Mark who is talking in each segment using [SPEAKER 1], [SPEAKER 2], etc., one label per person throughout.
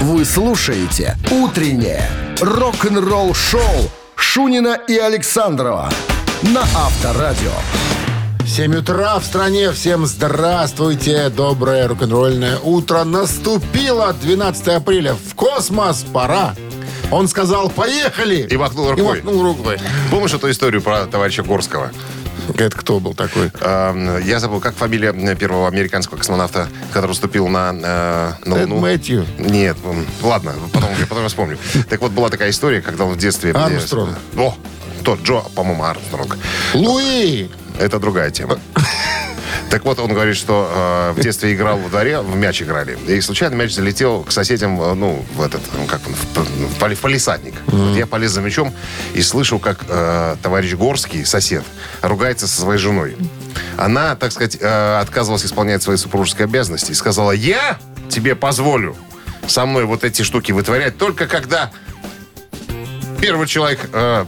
[SPEAKER 1] Вы слушаете «Утреннее рок-н-ролл-шоу» Шунина и Александрова на Авторадио.
[SPEAKER 2] 7 утра в стране. Всем здравствуйте. Доброе рок-н-ролльное утро. Наступило 12 апреля. В космос пора. Он сказал, поехали.
[SPEAKER 3] И махнул рукой.
[SPEAKER 2] И махнул рукой.
[SPEAKER 3] Помнишь эту историю про товарища Горского?
[SPEAKER 2] Это кто был такой?
[SPEAKER 3] Эм, Я забыл, как фамилия первого американского космонавта, который ступил на, э, на Луну.
[SPEAKER 2] Мэтью.
[SPEAKER 3] Нет, ладно, потом, я потом вспомню. Так вот, была такая история, когда он в детстве...
[SPEAKER 2] Армстронг.
[SPEAKER 3] О, тот Джо, по-моему, Армстронг.
[SPEAKER 2] Луи!
[SPEAKER 3] Это другая тема. Так вот, он говорит, что э, в детстве играл во дворе, в мяч играли. И случайно мяч залетел к соседям, э, ну, в этот, ну, как он, в, в поли- в палисадник. Вот я полез за мячом и слышу, как э, товарищ Горский, сосед, ругается со своей женой. Она, так сказать, э, отказывалась исполнять свои супружеские обязанности и сказала, я тебе позволю со мной вот эти штуки вытворять только когда первый человек э,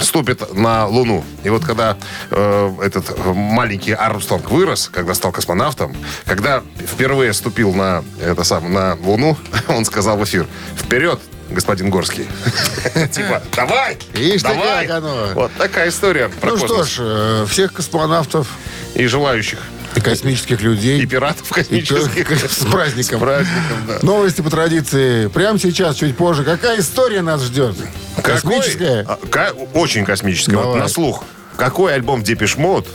[SPEAKER 3] ступит на Луну. И вот когда э, этот маленький Армстронг вырос, когда стал космонавтом, когда впервые ступил на, это сам, на Луну, он сказал в эфир, вперед, господин Горский. Типа, давай,
[SPEAKER 2] Ишь
[SPEAKER 3] давай. Вот такая история про
[SPEAKER 2] Ну что ж, э, всех космонавтов
[SPEAKER 3] И желающих.
[SPEAKER 2] И космических людей.
[SPEAKER 3] И пиратов
[SPEAKER 2] И
[SPEAKER 3] космических.
[SPEAKER 2] то- С праздником.
[SPEAKER 3] С праздником, да.
[SPEAKER 2] Новости по традиции. Прямо сейчас, чуть позже. Какая история нас ждет?
[SPEAKER 3] Какой?
[SPEAKER 2] Космическая?
[SPEAKER 3] А, очень космическая. Вот
[SPEAKER 2] Давай.
[SPEAKER 3] на слух. Какой альбом Depeche Mode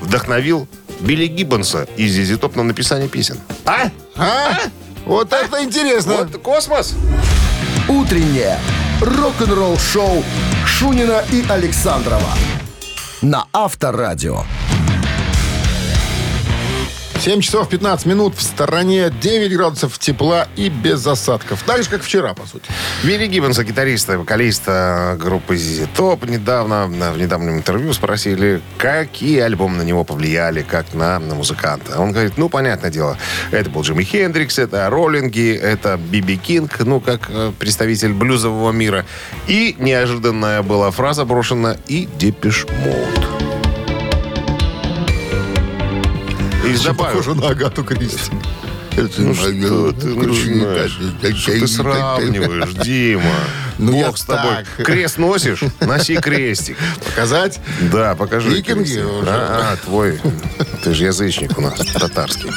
[SPEAKER 3] вдохновил Билли Гиббонса и ZZ Top на написание песен? А?
[SPEAKER 2] А? Вот это интересно.
[SPEAKER 3] Вот космос.
[SPEAKER 1] «Утреннее рок-н-ролл-шоу» Шунина и Александрова на Авторадио.
[SPEAKER 2] 7 часов 15 минут в стороне, 9 градусов тепла и без осадков. Так же, как вчера, по сути.
[SPEAKER 3] Билли Гиббонса, гитариста и вокалиста группы ZZ Top, недавно, в недавнем интервью спросили, какие альбомы на него повлияли, как на, на музыканта. Он говорит, ну, понятное дело, это был Джимми Хендрикс, это Роллинги, это Биби Кинг, ну, как э, представитель блюзового мира. И неожиданная была фраза брошена и Depeche Mode. И добавил,
[SPEAKER 2] на Агату Кристи.
[SPEAKER 3] ну что ты начинаешь? Что ты сравниваешь, Дима?
[SPEAKER 2] Ну,
[SPEAKER 3] Бог с тобой.
[SPEAKER 2] так.
[SPEAKER 3] Крест носишь? Носи крестик.
[SPEAKER 2] Показать?
[SPEAKER 3] Да, покажи.
[SPEAKER 2] Викинги уже.
[SPEAKER 3] А, а, твой. Ты же язычник у нас, татарский.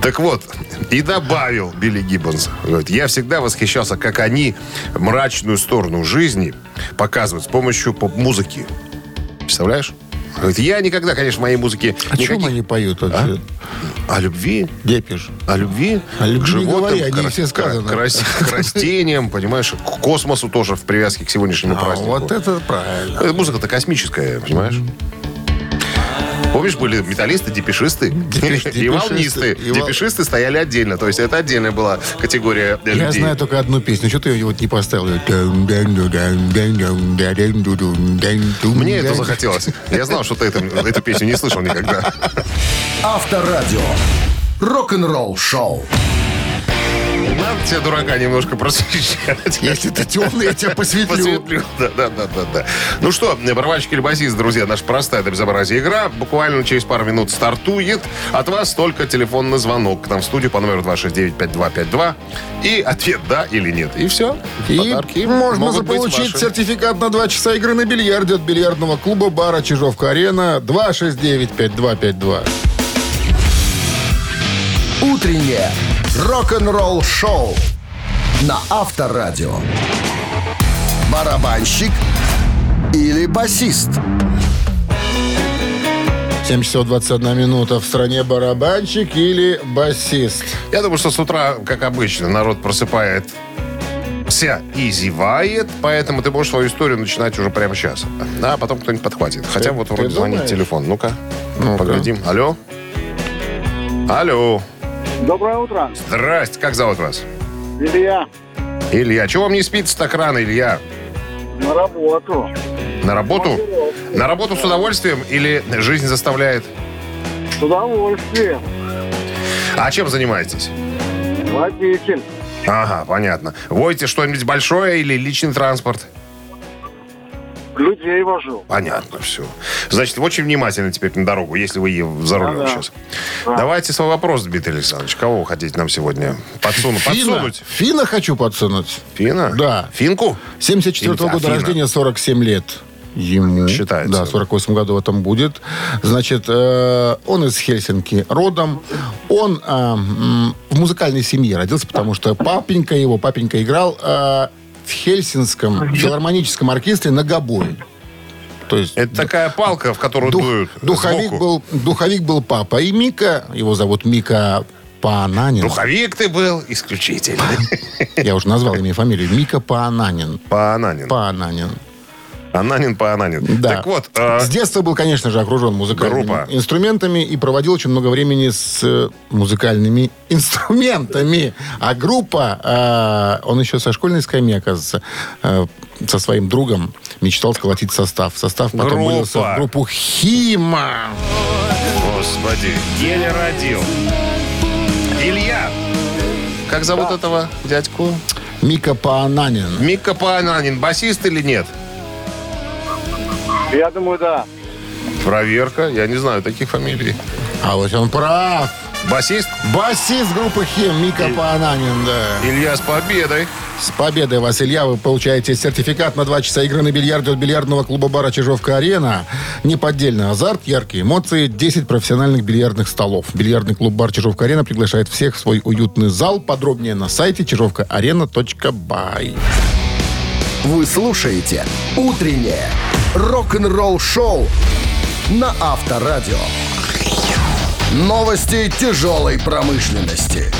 [SPEAKER 3] Так вот, и добавил Билли Гиббонс. Говорит, я всегда восхищался, как они мрачную сторону жизни показывают с помощью поп-музыки. Представляешь? Говорит, я никогда, конечно, в моей музыке
[SPEAKER 2] О чем
[SPEAKER 3] никаких-
[SPEAKER 2] они поют вообще?
[SPEAKER 3] О любви,
[SPEAKER 2] Депиш.
[SPEAKER 3] о любви,
[SPEAKER 2] О любви
[SPEAKER 3] к животным,
[SPEAKER 2] говори, они
[SPEAKER 3] к,
[SPEAKER 2] все
[SPEAKER 3] к-
[SPEAKER 2] сказаны.
[SPEAKER 3] к рас- к растениям, понимаешь, к космосу тоже в привязке к сегодняшнему
[SPEAKER 2] А,
[SPEAKER 3] празднику.
[SPEAKER 2] вот это правильно.
[SPEAKER 3] Э, Музыка-то космическая, понимаешь? Помнишь, были металлисты, депешисты
[SPEAKER 2] Депеш-
[SPEAKER 3] и волнисты.
[SPEAKER 2] депешисты. И вол-
[SPEAKER 3] Депешисты стояли отдельно. То есть это отдельная была категория
[SPEAKER 2] Я знаю только одну песню. Что ты ее вот не поставил?
[SPEAKER 3] Мне это захотелось. Я знал, что ты эту, эту песню не слышал никогда.
[SPEAKER 1] Авторадио. Рок-н-ролл-шоу.
[SPEAKER 3] Надо тебя, дурака, немножко просвещать.
[SPEAKER 2] Если ты темный, я тебя посветлю.
[SPEAKER 3] Посветлю. Да, да, да, да, да. Ну что, барабанщик или басист, друзья, наша простая до безобразия игра. Буквально через пару минут стартует. От вас только телефонный звонок к нам в студию по номеру 269-5252. И ответ «да» или «нет». И все.
[SPEAKER 2] И
[SPEAKER 3] Подарки
[SPEAKER 2] можно
[SPEAKER 3] могут быть
[SPEAKER 2] заполучить
[SPEAKER 3] ваши.
[SPEAKER 2] сертификат на 2 часа игры на бильярде от бильярдного клуба бара Чижовка-Арена 269-5252.
[SPEAKER 1] «Утреннее рок-н-ролл-шоу» на Авторадио. Барабанщик или басист?
[SPEAKER 2] 7 часов 21 минута. В стране барабанщик или басист?
[SPEAKER 3] Я думаю, что с утра, как обычно, народ просыпает вся и зевает, поэтому ты можешь свою историю начинать уже прямо сейчас. А потом кто-нибудь подхватит. Хотя вот
[SPEAKER 2] ты
[SPEAKER 3] вроде звонит телефон. Ну-ка,
[SPEAKER 2] Ну-ка.
[SPEAKER 3] поглядим. Алло? Алло.
[SPEAKER 4] Доброе утро.
[SPEAKER 3] Здрасте, как зовут вас?
[SPEAKER 4] Илья,
[SPEAKER 3] Илья. Чего вам не спится так рано, Илья?
[SPEAKER 4] на работу.
[SPEAKER 3] На работу? На работу с удовольствием или жизнь заставляет?
[SPEAKER 4] С удовольствием.
[SPEAKER 3] А чем занимаетесь?
[SPEAKER 4] Водитель.
[SPEAKER 3] Ага, понятно. Водите что-нибудь большое или личный транспорт?
[SPEAKER 4] Людей вожу.
[SPEAKER 3] Понятно, все. Значит, очень внимательно теперь на дорогу, если вы за рулем
[SPEAKER 4] Да-да.
[SPEAKER 3] сейчас.
[SPEAKER 4] Да.
[SPEAKER 3] Давайте свой вопрос, Дмитрий Александрович. Кого вы хотите нам сегодня подсунуть?
[SPEAKER 2] Фина.
[SPEAKER 3] Подсунуть?
[SPEAKER 2] Фина хочу подсунуть.
[SPEAKER 3] Фина?
[SPEAKER 2] Да.
[SPEAKER 3] Финку?
[SPEAKER 2] 74
[SPEAKER 3] Или
[SPEAKER 2] года
[SPEAKER 3] Афина?
[SPEAKER 2] рождения, 47 лет. Ему.
[SPEAKER 3] Считается.
[SPEAKER 2] Да, в 48 году в этом будет. Значит, э, он из Хельсинки родом. Он э, в музыкальной семье родился, потому что папенька его, папенька играл э, в Хельсинском филармоническом оркестре на гобое. То есть
[SPEAKER 3] Это такая палка, в которую
[SPEAKER 2] дух-
[SPEAKER 3] дуют
[SPEAKER 2] духовик,
[SPEAKER 3] сбоку.
[SPEAKER 2] был, духовик был папа. И Мика, его зовут Мика Паананин.
[SPEAKER 3] Духовик ты был исключительный.
[SPEAKER 2] Я уже назвал имя и фамилию. Мика Паананин.
[SPEAKER 3] Паананин.
[SPEAKER 2] Паананин.
[SPEAKER 3] Ананин Паананин.
[SPEAKER 2] Да.
[SPEAKER 3] Так вот, э,
[SPEAKER 2] С детства был, конечно же, окружен музыкальными
[SPEAKER 3] Группа.
[SPEAKER 2] инструментами и проводил очень много времени с э, музыкальными инструментами. А группа, э, он еще со школьной скамьи, оказывается, э, со своим другом мечтал сколотить состав. Состав потом
[SPEAKER 3] Группа.
[SPEAKER 2] вылился в группу Хима.
[SPEAKER 3] господи, еле родил. Илья. Как зовут этого дядьку?
[SPEAKER 2] Мика Паананин.
[SPEAKER 3] Мика Паананин. Басист или нет?
[SPEAKER 4] Я думаю, да.
[SPEAKER 3] Проверка. Я не знаю таких фамилий.
[SPEAKER 2] А вот он прав.
[SPEAKER 3] Басист?
[SPEAKER 2] Басист группы Хим Мика Паананин, да.
[SPEAKER 3] Илья с победой.
[SPEAKER 2] С победой вас, Илья, вы получаете сертификат на 2 часа игры на бильярде от бильярдного клуба-бара «Чижовка-арена». Неподдельный азарт, яркие эмоции, 10 профессиональных бильярдных столов. Бильярдный клуб-бар «Чижовка-арена» приглашает всех в свой уютный зал. Подробнее на сайте чижовкаарена.бай.
[SPEAKER 1] Вы слушаете «Утреннее рок-н-ролл-шоу» на Авторадио. Новости тяжелой промышленности.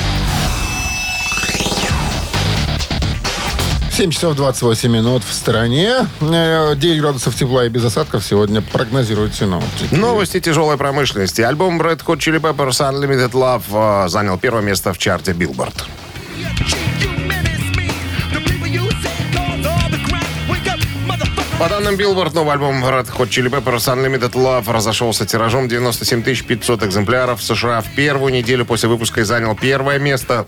[SPEAKER 2] 7 часов 28 минут в стороне. Э, 9 градусов тепла и без осадков сегодня прогнозируют синоптики.
[SPEAKER 3] Новости тяжелой промышленности. Альбом Red Hot Chili Peppers Unlimited Love э, занял первое место в чарте Billboard. По данным Billboard, новый альбом Red Hot Chili Peppers Unlimited Love разошелся тиражом 97 500 экземпляров в США в первую неделю после выпуска и занял первое место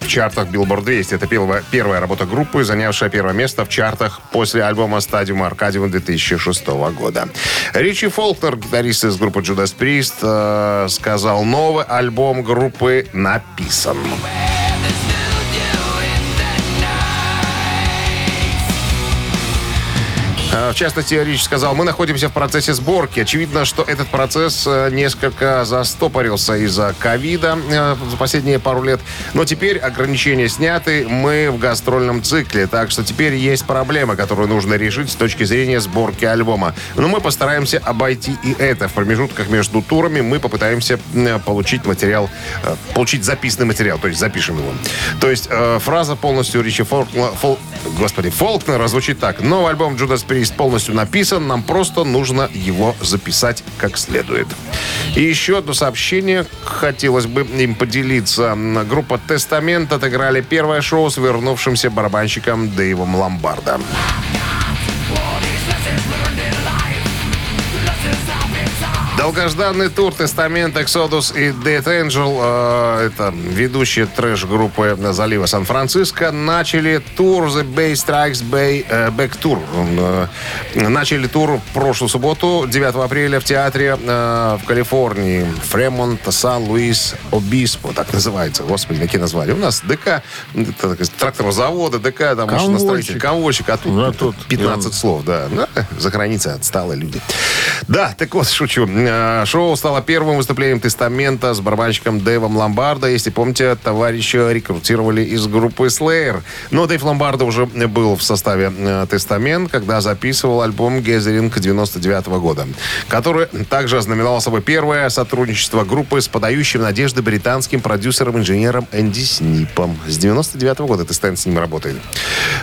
[SPEAKER 3] в чартах Billboard 200. Это первая, первая работа группы, занявшая первое место в чартах после альбома Stadium Arcadium 2006 года. Ричи Фолкнер, гитарист из группы Judas Priest, э, сказал, новый альбом группы написан. В частности, Рич сказал, мы находимся в процессе сборки. Очевидно, что этот процесс э, несколько застопорился из-за ковида э, за последние пару лет. Но теперь ограничения сняты, мы в гастрольном цикле. Так что теперь есть проблема, которую нужно решить с точки зрения сборки альбома. Но мы постараемся обойти и это. В промежутках между турами мы попытаемся получить материал, э, получить записанный материал, то есть запишем его. То есть фраза полностью Ричи Фолкнера, Фол- господи, Фолкнера звучит так. Новый альбом Judas Priest полностью написан, нам просто нужно его записать как следует. И еще одно сообщение, хотелось бы им поделиться. Группа Тестамент отыграли первое шоу с вернувшимся барабанщиком Дэйвом Ломбардо. Долгожданный тур Тестамент, Exodus и Dead Angel, э, это ведущие трэш-группы залива Сан-Франциско, начали тур The Bay Strikes Bay э, Back Tour. Э, начали тур прошлую субботу, 9 апреля, в театре э, в Калифорнии. Фремонт, Сан-Луис, Обиспо, так называется. Господи, какие названия. У нас ДК, тракторного завода, ДК, там машиностроитель, конвойщик, а тут,
[SPEAKER 2] А тут
[SPEAKER 3] 15 слов, да. Да, За границей отсталые люди. Да, так вот, шучу. Э, Шоу стало первым выступлением Тестамента с барабанщиком Дэйвом Ломбардо. Если помните, товарища рекрутировали из группы Slayer. Но Дэйв Ломбардо уже был в составе э, Тестамент, когда записывал альбом «Гезеринг» 99 года, который также ознаменовал собой первое сотрудничество группы с подающим надежды британским продюсером-инженером Энди Снипом. С 99 года Тестамент с ним работает.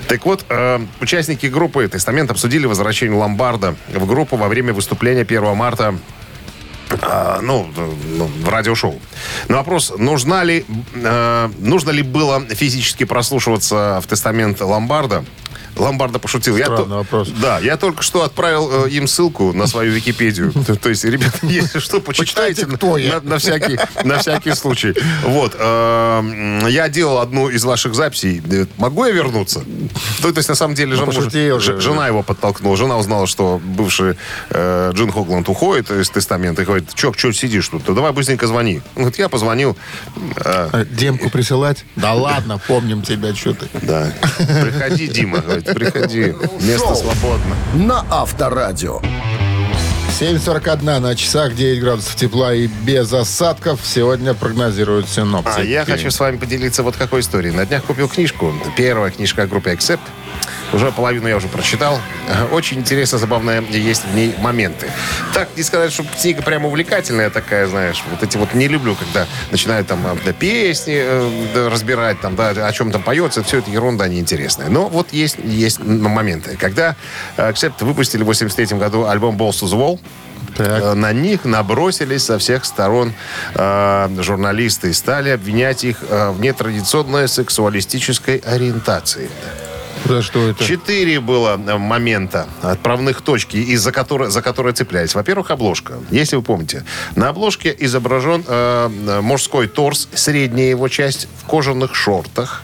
[SPEAKER 3] Так вот, э, участники группы Тестамент обсудили возвращение Ломбарда в группу во время выступления 1 марта а, ну, ну, в радиошоу. На вопрос, нужна ли, э, нужно ли было физически прослушиваться в тестамент Ломбарда, Ломбарда пошутил. Я то-
[SPEAKER 2] вопрос.
[SPEAKER 3] Да, я только что отправил э, им ссылку на свою Википедию. То- есть, ребята, если что, почитайте
[SPEAKER 2] Почитайте, кто я.
[SPEAKER 3] на- всякий на всякий случай. Вот. э, Я делал одну из ваших записей. Э, Могу я вернуться? Ну, То есть, на самом деле, жена,
[SPEAKER 2] же.
[SPEAKER 3] жена его подтолкнула. Жена узнала, что бывший э, Джин Хогланд уходит из тестамента и говорит, чё, чё сидишь тут? Да давай быстренько звони. Он говорит, я позвонил.
[SPEAKER 2] А, Демку присылать? Да ладно, помним тебя, что ты.
[SPEAKER 3] да. Приходи, Дима. Говорит, приходи. Место свободно.
[SPEAKER 1] На Авторадио.
[SPEAKER 2] 7.41 на часах, 9 градусов тепла и без осадков сегодня прогнозируют синоптики.
[SPEAKER 3] А я хочу с вами поделиться вот какой историей. На днях купил книжку. Первая книжка о группе Accept. Уже половину я уже прочитал. Ага, Очень интересно, забавные есть в ней моменты. Так, не сказать, что книга прям увлекательная такая, знаешь. Вот эти вот не люблю, когда начинают там э, да, песни э, да, разбирать, там, да, о чем там поется. Все это ерунда неинтересная. Но вот есть, есть моменты. Когда э, Accept выпустили в 83 году альбом Balls to the Wall,
[SPEAKER 2] Так.
[SPEAKER 3] Э, На них набросились со всех сторон э, журналисты и стали обвинять их э, в нетрадиционной сексуалистической ориентации.
[SPEAKER 2] Да что это?
[SPEAKER 3] Четыре было э, момента, отправных точки, из-за которой, за которые цеплялись. Во-первых, обложка. Если вы помните, на обложке изображен э, э, мужской торс, средняя его часть, в кожаных шортах.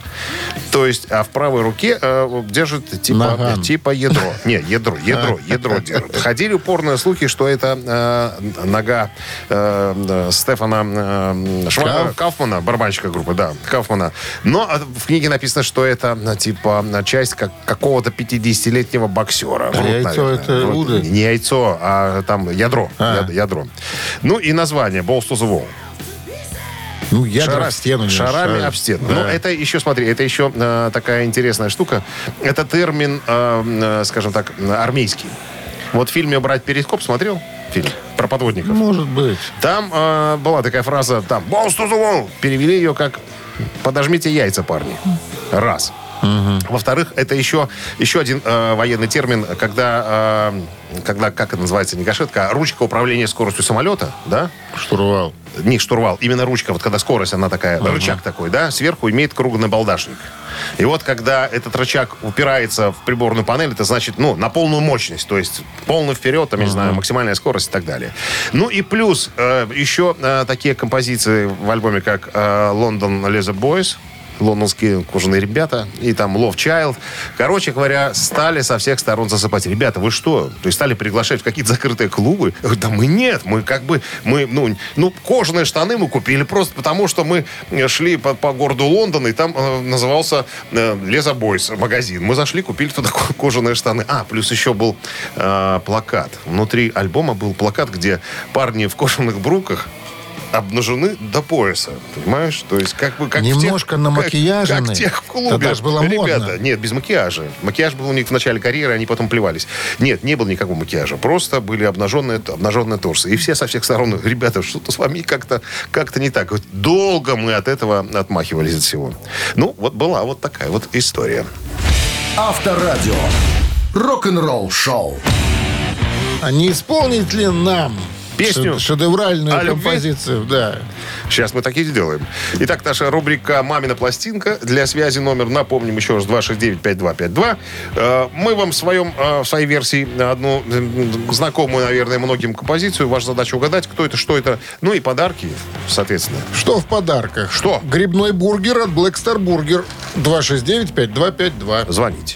[SPEAKER 3] То есть, а в правой руке э, держит типа,
[SPEAKER 2] Наган.
[SPEAKER 3] типа ядро. Не, ядро, ядро, ядро держит. Ходили упорные слухи, что это э, нога э, э, Стефана э, Шва-
[SPEAKER 2] Кауф?
[SPEAKER 3] Кауфмана, барабанщика группы, да, Кауфмана. Но в книге написано, что это типа э, часть как, какого-то 50-летнего боксера.
[SPEAKER 2] А яйцо это
[SPEAKER 3] Врут.
[SPEAKER 2] уды?
[SPEAKER 3] Не яйцо, а там ядро.
[SPEAKER 2] А.
[SPEAKER 3] яд- ядро. Ну и название Balls to the Wall.
[SPEAKER 2] Ну, ядра
[SPEAKER 3] Шара-
[SPEAKER 2] в стену. не
[SPEAKER 3] Шарами
[SPEAKER 2] шар.
[SPEAKER 3] об стену.
[SPEAKER 2] Да.
[SPEAKER 3] Ну, это еще, смотри, это еще э, такая интересная штука. Это термин, э, э, скажем так, армейский. Вот в фильме «Брать перископ» смотрел? Фильм про подводников.
[SPEAKER 2] Может быть.
[SPEAKER 3] Там э, была такая фраза, там, «Balls to the wall». Перевели ее как «подожмите яйца, парни». Раз. Во-вторых, это еще, еще один э, военный термин, когда, э, когда, как это называется, не гашетка, а ручка управления скоростью самолета, да?
[SPEAKER 2] Штурвал.
[SPEAKER 3] Не штурвал, именно ручка, вот когда скорость, она такая, рычаг такой, да, сверху имеет круглый балдашник. И вот когда этот рычаг упирается в приборную панель, это значит, ну, на полную мощность, то есть полный вперед, там, я не знаю, максимальная скорость и так далее. Ну и плюс э, еще э, такие композиции в альбоме, как э, London Leather Boys, лондонские кожаные ребята, и там Love Child. Короче говоря, стали со всех сторон засыпать. Ребята, вы что? То есть стали приглашать в какие-то закрытые клубы? Да мы нет, мы как бы, мы, ну, ну, кожаные штаны мы купили просто потому, что мы шли по, по городу Лондон, и там э, назывался э, Леза Бойс магазин. Мы зашли, купили туда ко- кожаные штаны. А, плюс еще был э, плакат. Внутри альбома был плакат, где парни в кожаных бруках обнажены до пояса, понимаешь? То есть как бы как в тех-
[SPEAKER 2] Немножко
[SPEAKER 3] как-
[SPEAKER 2] намакияжены.
[SPEAKER 3] Как, тех в клубе.
[SPEAKER 2] Тогда ж было
[SPEAKER 3] Ребята,
[SPEAKER 2] модно.
[SPEAKER 3] нет, без макияжа. Макияж был у них в начале карьеры, они потом плевались. Нет, не было никакого макияжа. Просто были обнаженные, обнаженные торсы. И все со всех сторон, ребята, что-то с вами как-то как не так. Вот долго мы от этого отмахивались от всего. Ну, вот была вот такая вот история.
[SPEAKER 1] Авторадио. Рок-н-ролл шоу.
[SPEAKER 2] А не исполнить ли нам
[SPEAKER 3] Песню
[SPEAKER 2] ше- шедевральную
[SPEAKER 3] о любви?
[SPEAKER 2] композицию? Да.
[SPEAKER 3] Сейчас мы так и сделаем. Итак, наша рубрика «Мамина пластинка». Для связи номер, напомним еще раз, 269-5252. Э, Мы вам в, своем, э, в своей версии одну м, знакомую, наверное, многим композицию. Ваша задача угадать, кто это, что это. Ну и подарки, соответственно.
[SPEAKER 2] Что в подарках?
[SPEAKER 3] Что?
[SPEAKER 2] Грибной бургер от Black Star Burger. 269-5252.
[SPEAKER 3] Звоните.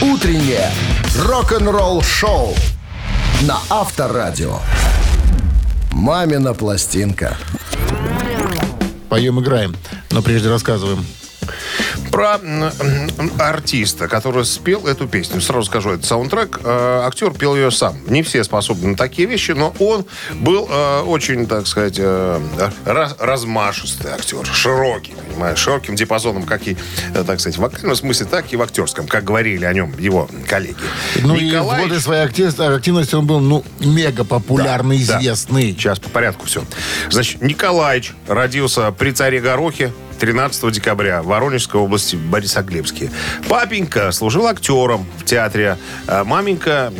[SPEAKER 1] Утреннее рок-н-ролл шоу на Авторадио. Мамина пластинка.
[SPEAKER 2] Поем, играем. Но прежде рассказываем.
[SPEAKER 3] Про артиста, который спел эту песню. Сразу скажу, это саундтрек. Э, актер пел ее сам. Не все способны на такие вещи, но он был э, очень, так сказать, э, раз- размашистый актер. Широкий, понимаешь, широким диапазоном, как и, так сказать, в вокальном смысле, так и в актерском, как говорили о нем его коллеги.
[SPEAKER 2] Ну и в
[SPEAKER 3] Николаевич-
[SPEAKER 2] годы своей актив- активности он был, ну, мега популярный,
[SPEAKER 3] Да, да.
[SPEAKER 2] известный.
[SPEAKER 3] Сейчас по порядку все. Значит, Николаевич родился при царе Горохе 13 декабря в Воронежской области Борисоглебске. Папенька служил актером в театре. а Маменька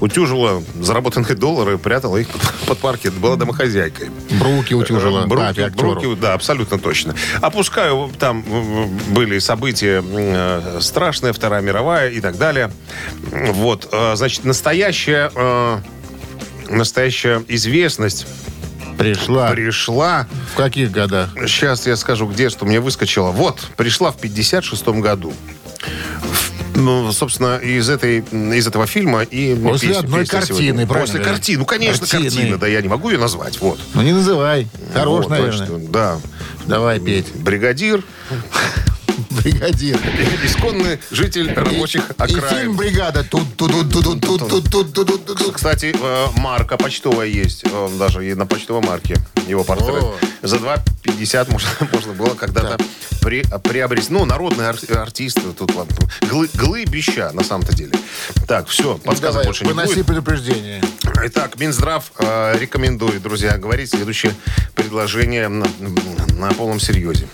[SPEAKER 3] утюжила заработанные доллары, прятала их под паркет, была домохозяйкой.
[SPEAKER 2] Бруки утюжила.
[SPEAKER 3] Э, Бруки,
[SPEAKER 2] актеру.
[SPEAKER 3] бруки, да, абсолютно точно. Опускаю, там э, были события э, страшные, Вторая мировая и так далее. Вот, э, значит, настоящая, э, настоящая известность
[SPEAKER 2] Пришла.
[SPEAKER 3] пришла
[SPEAKER 2] В каких годах?
[SPEAKER 3] Сейчас я скажу, где, что мне выскочило. Вот, пришла в 56-м году. Ну, собственно, из, этой, из этого фильма и
[SPEAKER 2] После
[SPEAKER 3] песня-
[SPEAKER 2] одной
[SPEAKER 3] песня
[SPEAKER 2] картины,
[SPEAKER 3] сегодня.
[SPEAKER 2] правильно,
[SPEAKER 3] После картины. Ну, конечно,
[SPEAKER 2] Картины.
[SPEAKER 3] картина. Да, я не могу ее назвать. Вот.
[SPEAKER 2] Ну не называй. Хорош,
[SPEAKER 3] Вот,
[SPEAKER 2] наверное.
[SPEAKER 3] значит, да.
[SPEAKER 2] Давай петь.
[SPEAKER 3] Бригадир,
[SPEAKER 2] Бригадир.
[SPEAKER 3] исконный житель рабочих
[SPEAKER 2] И фильм
[SPEAKER 3] окраин.
[SPEAKER 2] «Бригада». тут тут тут тут тут тут тут тут тут
[SPEAKER 3] Кстати, э, марка почтовая есть. э, Даже и на почтовой марке его портрет.
[SPEAKER 2] О.
[SPEAKER 3] За 2,50 можно, можно было когда-то при- приобрести. Ну, народные ар- артисты. Тут ладно. Глы, глыбища, на самом-то деле. Так, все, подсказок
[SPEAKER 2] Давай,
[SPEAKER 3] больше не
[SPEAKER 2] выноси
[SPEAKER 3] будет.
[SPEAKER 2] предупреждение.
[SPEAKER 3] Итак, Минздрав э, рекомендует, друзья, говорить следующее предложение на, на полном серьезе.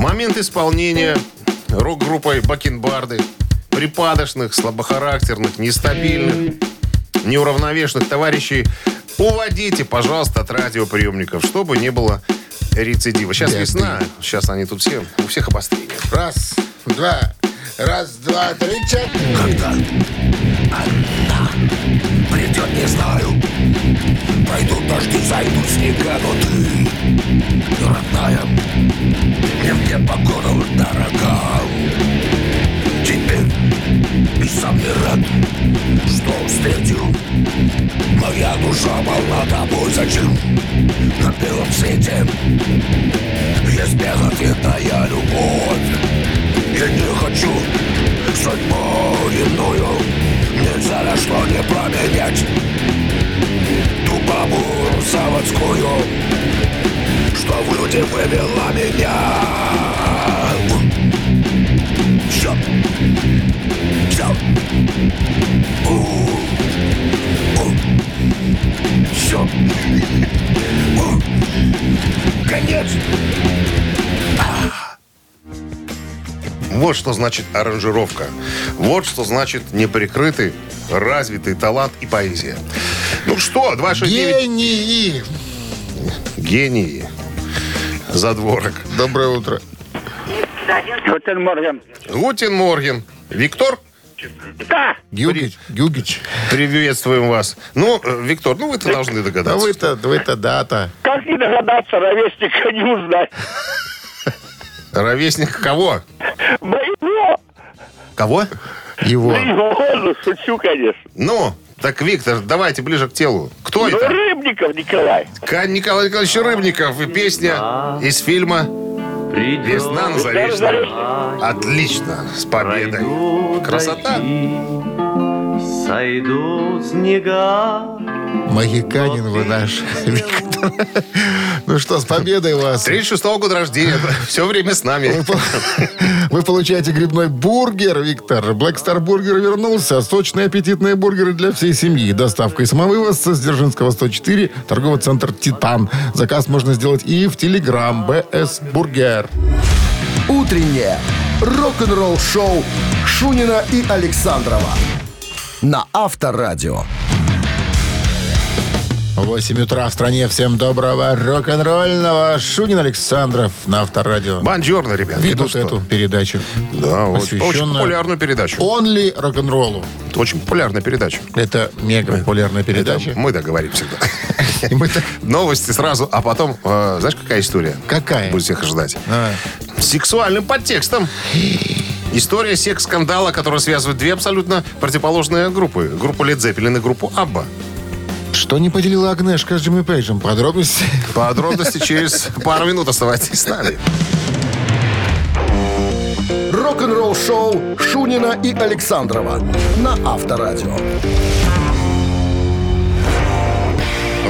[SPEAKER 3] Момент исполнения рок-группой Бакенбарды припадочных, слабохарактерных, нестабильных, неуравновешенных товарищей уводите, пожалуйста, от радиоприемников, чтобы не было рецидива. Сейчас
[SPEAKER 2] Беды.
[SPEAKER 3] весна, сейчас они тут все, у всех обострение.
[SPEAKER 2] Раз, два, раз, два, три, четыре.
[SPEAKER 5] Придет, не знаю Пройдут дожди, зайдут снега Но ты, родная Мне в непогоду дорога Теперь и сам не рад Что встретил. Моя душа полна тобой. Зачем на белом свете? Есть безответная любовь. Я не хочу судьбу иную. Нельзя на что не променять Ту бабу заводскую Что в люди вывела меня. Все Все Все Конец.
[SPEAKER 3] Вот что значит аранжировка. Вот что значит неприкрытый, развитый талант и поэзия. Ну что, 269
[SPEAKER 2] Гении!
[SPEAKER 3] гении. Задворок.
[SPEAKER 2] Доброе утро.
[SPEAKER 4] Guten Morgen.
[SPEAKER 3] Guten Morgen. Виктор,
[SPEAKER 4] Да,
[SPEAKER 2] Гюгич. Гюгич.
[SPEAKER 3] приветствуем вас. Ну, э, Виктор, ну вы-то должны
[SPEAKER 2] Да
[SPEAKER 3] догадаться.
[SPEAKER 2] вы-то, вы-то дата.
[SPEAKER 4] как не догадаться, ровесника не узнать.
[SPEAKER 3] Ровесник кого?
[SPEAKER 4] Моего,
[SPEAKER 3] Кого?
[SPEAKER 2] Его.
[SPEAKER 4] моего, ну, шучу, конечно.
[SPEAKER 3] Ну, так, Виктор, давайте ближе к телу. Кто
[SPEAKER 4] Ну,
[SPEAKER 3] это?
[SPEAKER 4] Рыбников Николай.
[SPEAKER 3] Ка- Николай Николаевич Рыбников и песня из фильма «Весна на Заречной». Отлично, с победой. Красота.
[SPEAKER 6] Сойдут снега.
[SPEAKER 2] Магиканин вы наш. Виктор. Ну что, с победой вас.
[SPEAKER 3] 36-го года рождения. Все время с нами.
[SPEAKER 2] Вы, по- вы получаете грибной бургер, Виктор. Black Star Бургер вернулся. Сочные аппетитные бургеры для всей семьи. Доставка и самовывоз с Дзержинского 104, торговый центр «Титан». Заказ можно сделать и в Телеграм БС Бургер.
[SPEAKER 1] Утреннее рок-н-ролл-шоу Шунина и Александрова на Авторадио.
[SPEAKER 2] 8 утра в стране. Всем доброго рок-н-ролльного. Шунин Александров на Авторадио.
[SPEAKER 3] Бонжорно, ребят.
[SPEAKER 2] Ведут
[SPEAKER 3] Ну
[SPEAKER 2] эту передачу.
[SPEAKER 3] Да, очень, популярную передачу.
[SPEAKER 2] Онли рок-н-роллу.
[SPEAKER 3] Очень популярная передача.
[SPEAKER 2] Это мега популярная передача.
[SPEAKER 3] Это мы договорим всегда. Новости сразу, а потом, э, знаешь, какая история?
[SPEAKER 2] Какая?
[SPEAKER 3] Будет всех ждать.
[SPEAKER 2] А,
[SPEAKER 3] сексуальным подтекстом. История секс-скандала, которая связывает две абсолютно противоположные группы. Группу Led Zeppelin и группу Абба.
[SPEAKER 2] Что не поделила Агнешка с Джимми Пейджем? Подробности?
[SPEAKER 3] Подробности через пару минут. Оставайтесь с нами.
[SPEAKER 1] Рок-н-ролл-шоу Шунина и Александрова на Авторадио.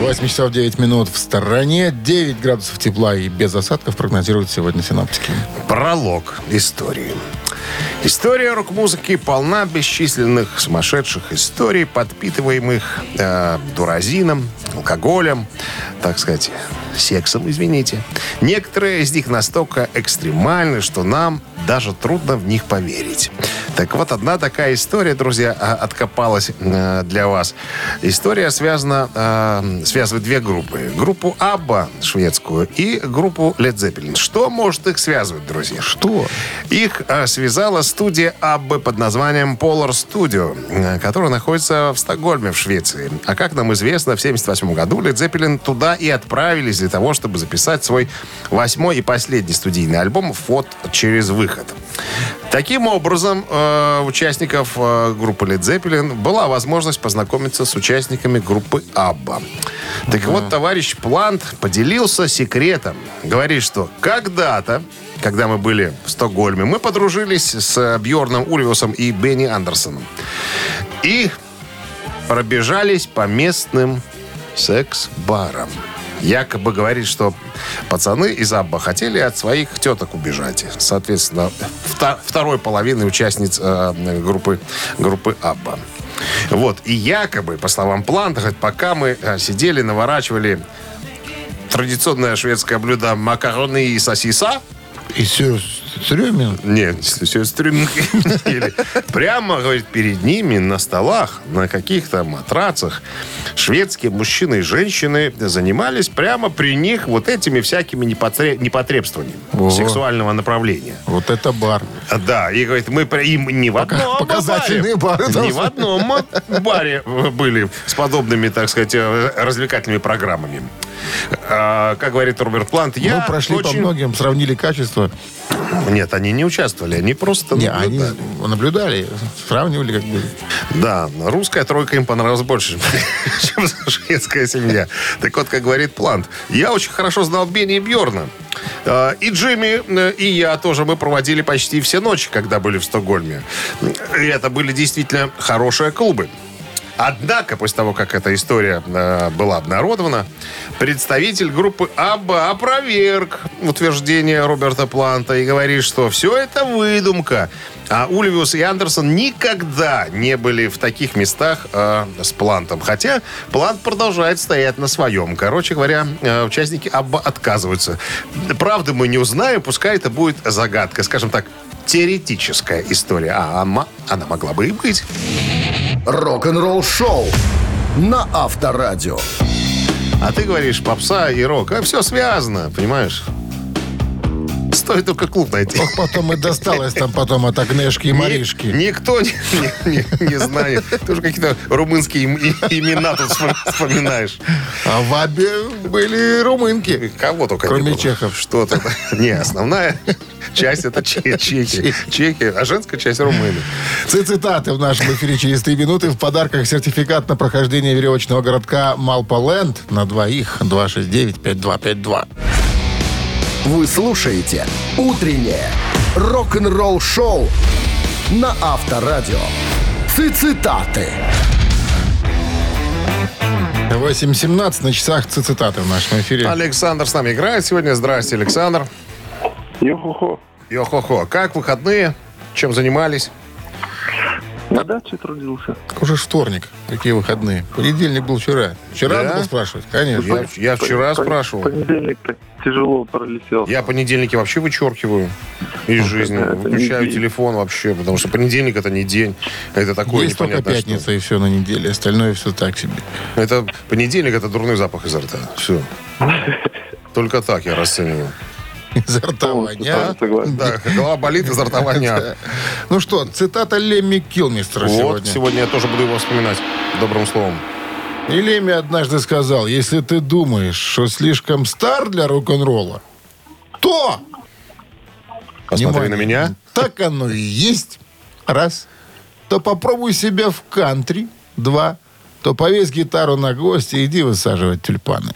[SPEAKER 2] 8 часов 9 минут в стороне. 9 градусов тепла и без осадков прогнозируют сегодня синоптики.
[SPEAKER 3] Пролог истории. История рок-музыки полна бесчисленных сумасшедших историй, подпитываемых э, дуразином, алкоголем, так сказать, сексом, извините. Некоторые из них настолько экстремальны, что нам даже трудно в них поверить. Так вот, одна такая история, друзья, а, откопалась э, для вас. История связана, э, связывает две группы. Группу Абба шведскую и группу Led Zeppelin. Что может их связывать, друзья?
[SPEAKER 2] Что?
[SPEAKER 3] Их э, связала студия Аббы под названием Polar Studio, которая находится в Стокгольме, в Швеции. А как нам известно, в 1978 году Led Zeppelin туда и отправились для того, чтобы записать свой восьмой и последний студийный альбом «Фот через выход». Таким образом, э, участников э, группы Led Zeppelin была возможность познакомиться с участниками группы Абба. Так вот, товарищ Плант поделился секретом. Говорит, что когда-то, когда мы были в Стокгольме, мы подружились с Бьорном Ульвиусом и Бенни Андерсоном. И пробежались по местным секс-барам. Якобы говорит, что пацаны из Абба хотели от своих теток убежать. Соответственно, вта- второй половины участниц э, группы, группы Абба. Вот. И якобы, по словам Планта, говорит, пока мы э, сидели, наворачивали традиционное шведское блюдо макароны и сосиса,
[SPEAKER 2] И все, Стрёмин?
[SPEAKER 3] нет, все ели. Прямо, говорит, перед ними на столах, на каких-то матрацах шведские мужчины и женщины занимались прямо при них вот этими всякими непотре- непотребствованиями
[SPEAKER 2] Ого.
[SPEAKER 3] сексуального направления.
[SPEAKER 2] Вот это бар.
[SPEAKER 3] Да, и говорит, мы им не в одном
[SPEAKER 2] показательные
[SPEAKER 3] баре,
[SPEAKER 2] бары
[SPEAKER 3] не в одном баре были с подобными, так сказать, э, развлекательными программами. А, как говорит Роберт Плант, я
[SPEAKER 2] Мы прошли по
[SPEAKER 3] очень-
[SPEAKER 2] многим, сравнили качество.
[SPEAKER 3] Нет, они не участвовали, они просто
[SPEAKER 2] Не, они
[SPEAKER 3] наблюдали.
[SPEAKER 2] наблюдали, сравнивали как бы.
[SPEAKER 3] Да, русская тройка им понравилась больше, чем шведская семья. Так вот, как говорит Плант, я очень хорошо знал Бенни и Бьорна. И Джимми, э, и я тоже мы проводили почти все ночи, когда были в Стокгольме. И это были действительно хорошие клубы. Однако, после того, как эта история э, была обнародована, представитель группы Абба опроверг утверждение Роберта Планта и говорит, что все это выдумка. А Ульвиус и Андерсон никогда не были в таких местах э, с Плантом. Хотя Плант продолжает стоять на своем. Короче говоря, э, участники Абба отказываются. Правда мы не узнаем, пускай это будет загадка. Скажем так, теоретическая история. А она, она могла бы и быть.
[SPEAKER 1] Рок-н-ролл шоу на Авторадио.
[SPEAKER 3] А ты говоришь, попса и рок. А все связано, понимаешь? Стоит только клуб найти.
[SPEAKER 2] Ох, потом и досталось там потом от Агнешки и Маришки.
[SPEAKER 3] Ни- никто не, не- не- не знает. Ты уже какие-то румынские имена тут вспом- вспоминаешь.
[SPEAKER 2] А в Абе были румынки.
[SPEAKER 3] Кого только
[SPEAKER 2] Кроме чехов.
[SPEAKER 3] Что-то. Не, основная часть это че- чехи. Чехи, а женская часть румыны.
[SPEAKER 2] Цитаты в нашем эфире через три минуты. В подарках сертификат на прохождение веревочного городка Малполенд на двоих. 269-5252.
[SPEAKER 1] Вы слушаете «Утреннее рок-н-ролл-шоу» на Авторадио. Цитаты.
[SPEAKER 2] 8.17 на часах цитаты в нашем эфире.
[SPEAKER 3] Александр с нами играет сегодня. Здрасте, Александр.
[SPEAKER 4] Йо-хо-хо.
[SPEAKER 3] Йо-хо-хо. Как выходные? Чем занимались?
[SPEAKER 4] На даче трудился.
[SPEAKER 2] Уже вторник. Какие выходные? Понедельник был вчера. Вчера
[SPEAKER 3] Да?
[SPEAKER 2] надо спрашивать? Конечно.
[SPEAKER 3] Я, я вчера
[SPEAKER 4] Пон-
[SPEAKER 3] спрашивал.
[SPEAKER 4] Понедельник тяжело пролетел.
[SPEAKER 3] Я понедельники вообще вычеркиваю из жизни.
[SPEAKER 4] это
[SPEAKER 3] Выключаю
[SPEAKER 4] не
[SPEAKER 3] телефон вообще, потому что понедельник это не день. Это такое
[SPEAKER 2] Есть только
[SPEAKER 3] непонятное
[SPEAKER 2] пятница и все на неделе. Остальное все так себе.
[SPEAKER 3] что. Это понедельник это дурной запах изо рта. Все. Только так я расцениваю.
[SPEAKER 2] Изо рта воня.
[SPEAKER 3] Да, голова болит, изо рта воня.
[SPEAKER 2] Ну что, цитата Лемми Килмистера
[SPEAKER 3] Вот,
[SPEAKER 2] сегодня.
[SPEAKER 3] сегодня я тоже буду его вспоминать добрым словом.
[SPEAKER 2] И Лемми однажды сказал, если ты думаешь, что слишком стар для рок-н-ролла, то...
[SPEAKER 3] Посмотри
[SPEAKER 2] Внимание,
[SPEAKER 3] на меня.
[SPEAKER 2] Так оно и есть. Раз. То попробуй себя в кантри. Два. То повесь гитару на гвоздь и иди высаживать тюльпаны.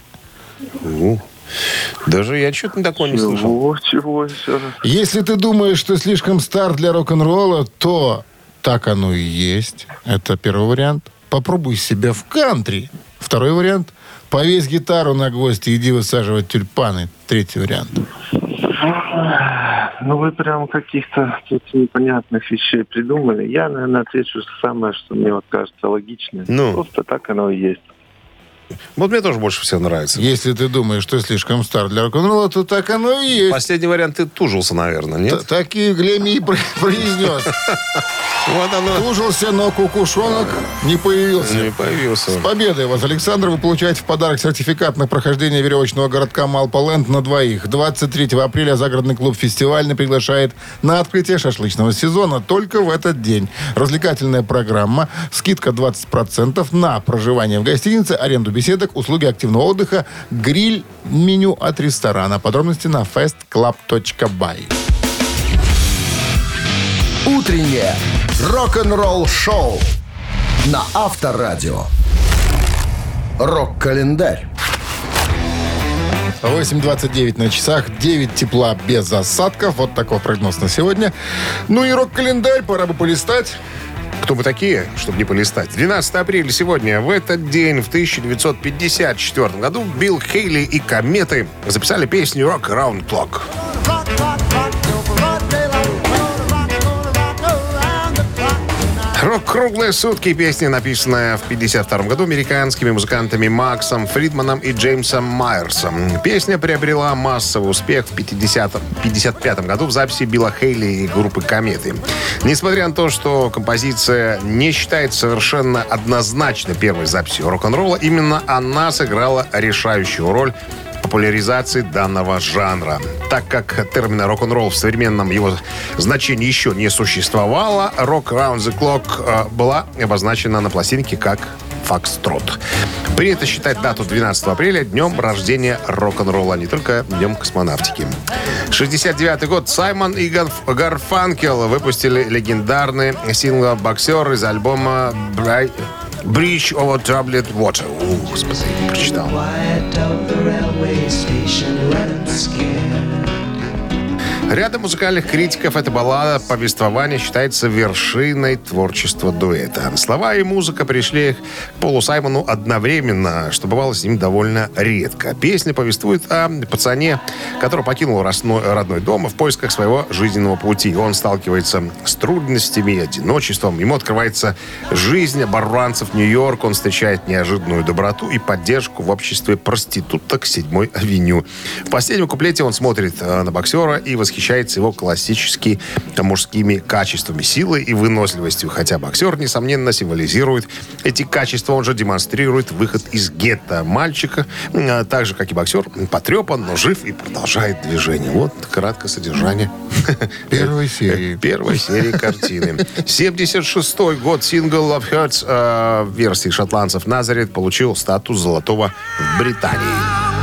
[SPEAKER 3] Даже я что-то такого не слышал.
[SPEAKER 4] Чего, чего еще раз?
[SPEAKER 2] Если ты думаешь, что слишком стар для рок-н-ролла, то так оно и есть. Это первый вариант. Попробуй себя в кантри. Второй вариант. Повесь гитару на гвоздь и иди высаживать тюльпаны. Третий вариант.
[SPEAKER 4] Ну, вы прям каких-то тут непонятных вещей придумали. Я, наверное, отвечу самое, что мне вот кажется логичным.
[SPEAKER 3] Ну?
[SPEAKER 4] Просто так оно и есть.
[SPEAKER 3] Вот мне тоже больше всего нравится.
[SPEAKER 2] Если ты думаешь, что слишком стар для рок-н-ролла, то так оно и есть.
[SPEAKER 3] Последний вариант ты тужился, наверное, нет?
[SPEAKER 2] Т- Такие Глеми и про- произнес.
[SPEAKER 3] Вот оно.
[SPEAKER 2] Тужился, но кукушонок не появился.
[SPEAKER 3] Не появился.
[SPEAKER 2] С победой вас, Александр, вы получаете в подарок сертификат на прохождение веревочного городка Малполенд на двоих. 23 апреля загородный клуб «Фестивальный» приглашает на открытие шашлычного сезона только в этот день. Развлекательная программа, скидка 20% на проживание в гостинице, аренду беседок, услуги активного отдыха, гриль, меню от ресторана. Подробности на festclub.by.
[SPEAKER 1] Утреннее рок-н-ролл-шоу на Авторадио. Рок-календарь.
[SPEAKER 2] 8.29 на часах, 9 тепла без осадков. Вот такой прогноз на сегодня. Ну и рок-календарь, пора бы полистать.
[SPEAKER 3] Кто бы такие, чтобы не полистать? 12 апреля сегодня. В этот день, в 1954 году, Билл Хейли и Кометы записали песню «Rock Around Clock». «Круглые сутки» песня, написанная в 52 году американскими музыкантами Максом Фридманом и Джеймсом Майерсом. Песня приобрела массовый успех в 50 55 году в записи Билла Хейли и группы «Кометы». Несмотря на то, что композиция не считается совершенно однозначно первой записью рок-н-ролла, именно она сыграла решающую роль популяризации данного жанра. Так как термина рок-н-ролл в современном его значении еще не существовало, «Rock Around the Clock» э, была обозначена на пластинке как «Фокстрот». Принято считать дату 12 апреля днем рождения рок-н-ролла, а не только днем космонавтики. 69 год. Саймон и Гарф- Гарфанкел выпустили легендарный сингл «Боксер» из альбома «Брай- Bridge over Troubled Water. О, господи, прочитал. Рядом музыкальных критиков эта баллада повествования считается вершиной творчества дуэта. Слова и музыка пришли к Полу Саймону одновременно, что бывало с ним довольно редко. Песня повествует о пацане, который покинул родной, дом в поисках своего жизненного пути. Он сталкивается с трудностями, одиночеством. Ему открывается жизнь оборванцев Нью-Йорк. Он встречает неожиданную доброту и поддержку в обществе проституток 7 авеню. В последнем куплете он смотрит э, на боксера и восхищается его классическими мужскими качествами, силой и выносливостью. Хотя боксер, несомненно, символизирует эти качества. Он же демонстрирует выход из гетто мальчика. э, Так же, как и боксер, потрепан, но жив и продолжает движение. Вот краткое содержание.
[SPEAKER 2] Первой серии.
[SPEAKER 3] Первой серии картины. 76 год сингл Love Hurts э, версии шотландцев Назарет получил статус золотого в Британии.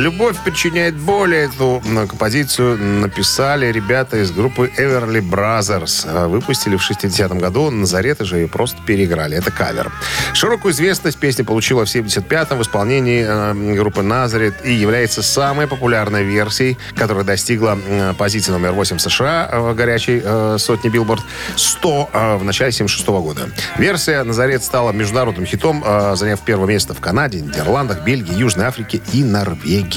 [SPEAKER 3] Любовь причиняет боль. Эту композицию написали ребята из группы Everly Brothers. А, Выпустили в 60-м году. Назарет же ее просто переиграли. Это кавер. Широкую известность песня получила в 75-м в исполнении э, группы Назарет и является самой популярной версией, которая достигла позиции номер 8 в США э, горячей э, сотни Билборд 100 э, в начале 76 года. Версия Назарет стала международным хитом, заняв первое место в Канаде, Нидерландах, Бельгии, Южной Африке и Норвегии.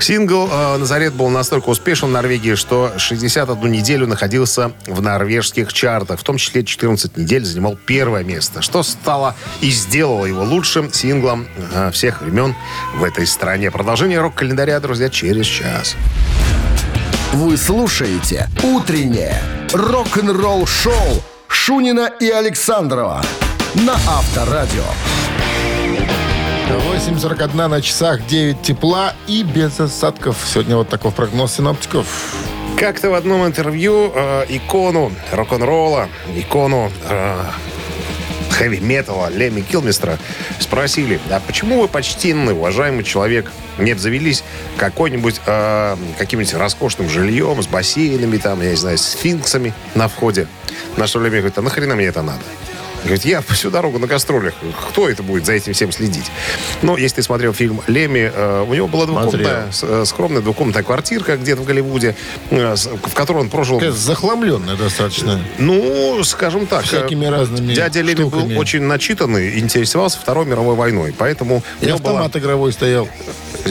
[SPEAKER 3] Сингл э, «Nazareth» был настолько успешен в Норвегии, что 61 неделю находился в норвежских чартах. В том числе 14 недель занимал первое место, что стало и сделало его лучшим синглом э, всех времен в этой стране. Продолжение рок-календаря, друзья, через час.
[SPEAKER 1] Вы слушаете «Утреннее рок-н-ролл-шоу» Шунина и Александрова на Авторадио.
[SPEAKER 2] 8.41 на часах, 9 тепла и без осадков. Сегодня вот такой прогноз синоптиков.
[SPEAKER 3] Как-то в одном интервью э, икону рок-н-ролла, икону э, хэви-металла Леми Килмистра спросили, а почему вы почтенный, уважаемый человек, не обзавелись какой-нибудь, э, каким-нибудь роскошным жильем с бассейнами, там, я не знаю, сфинксами на входе? На что Леми говорит, а нахрена мне это надо? Говорит, я всю дорогу на гастролях. Кто это будет за этим всем следить? Но если ты смотрел фильм «Леми», э, у него была двухкомнатная, э, скромная двухкомнатная квартирка где-то в Голливуде, э, в которой он прожил
[SPEAKER 2] Такая захламленная достаточно.
[SPEAKER 3] ну, скажем так,
[SPEAKER 2] Всякими разными
[SPEAKER 3] Дядя Леми
[SPEAKER 2] штуками.
[SPEAKER 3] был очень начитанный, интересовался Второй мировой войной, поэтому
[SPEAKER 2] И
[SPEAKER 3] него была-
[SPEAKER 2] автомат игровой стоял.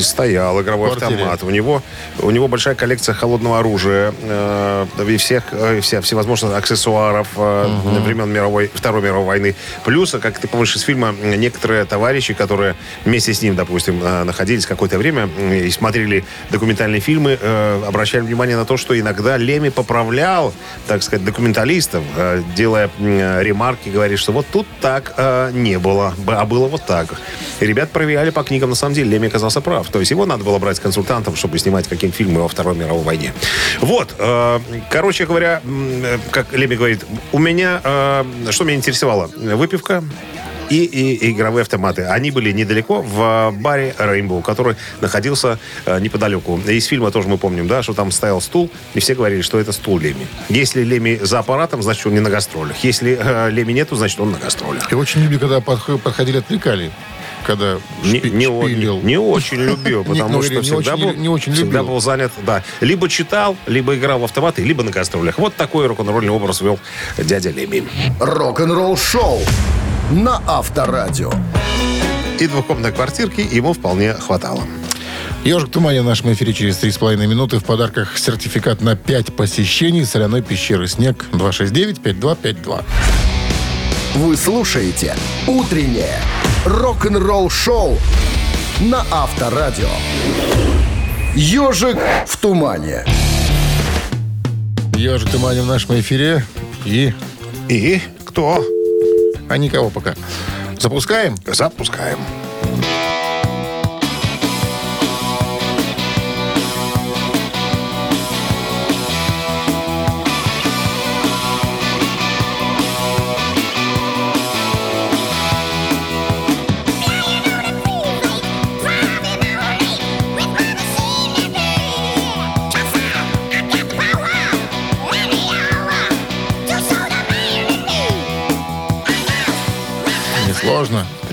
[SPEAKER 3] Стоял игровой
[SPEAKER 2] квартире.
[SPEAKER 3] автомат. У него, у него большая коллекция холодного оружия э, и всех, э, вся, всевозможных аксессуаров э, времен мировой, Второй мировой войны. Плюс, как ты помнишь из фильма, э, некоторые товарищи, которые вместе с ним, допустим, э, находились какое-то время э, и смотрели документальные фильмы, э, обращали внимание на то, что иногда Леми поправлял, так сказать, документалистов, э, делая м, ремарки, говорит, что вот тут так э, не было, а было вот так. И ребят проверяли по книгам, на самом деле, Леми оказался прав. То есть его надо было брать консультантом, чтобы снимать какие-нибудь фильмы во Второй мировой войне. Вот. э, короче говоря, э, как Леми говорит, у меня, э, что меня интересовало? Выпивка, и, и игровые автоматы. Они были недалеко в баре Rainbow, который находился э, неподалеку. Из фильма тоже мы помним, да, что там стоял стул, и все говорили, что это стул Леми. Если Леми за аппаратом, значит, он не на гастролях. Если Леми нету, значит, он на гастролях.
[SPEAKER 2] И очень любили, когда подх- подходили, отвлекали. Когда
[SPEAKER 3] Не,
[SPEAKER 2] шпи-
[SPEAKER 3] не,
[SPEAKER 2] шпилил.
[SPEAKER 3] не очень любил, потому
[SPEAKER 2] ну,
[SPEAKER 3] что всегда,
[SPEAKER 2] очень-
[SPEAKER 3] был,
[SPEAKER 2] не очень
[SPEAKER 3] всегда
[SPEAKER 2] любил.
[SPEAKER 3] был занят, да. Либо читал, либо играл в автоматы, либо на гастролях. Вот такой рок-н-ролльный образ вел дядя Леми.
[SPEAKER 1] Рок-н-ролл шоу на Авторадио.
[SPEAKER 3] И двухкомнатной квартирки ему вполне хватало.
[SPEAKER 2] Ежик в тумане в нашем эфире через 3,5 минуты. В подарках сертификат на 5 посещений соляной пещеры «Снег» 269-5252.
[SPEAKER 1] Вы слушаете «Утреннее рок-н-ролл-шоу» на Авторадио. «Ежик в тумане».
[SPEAKER 2] Ежик в тумане в нашем эфире. И...
[SPEAKER 3] И кто?
[SPEAKER 2] А никого пока. Запускаем?
[SPEAKER 3] Запускаем.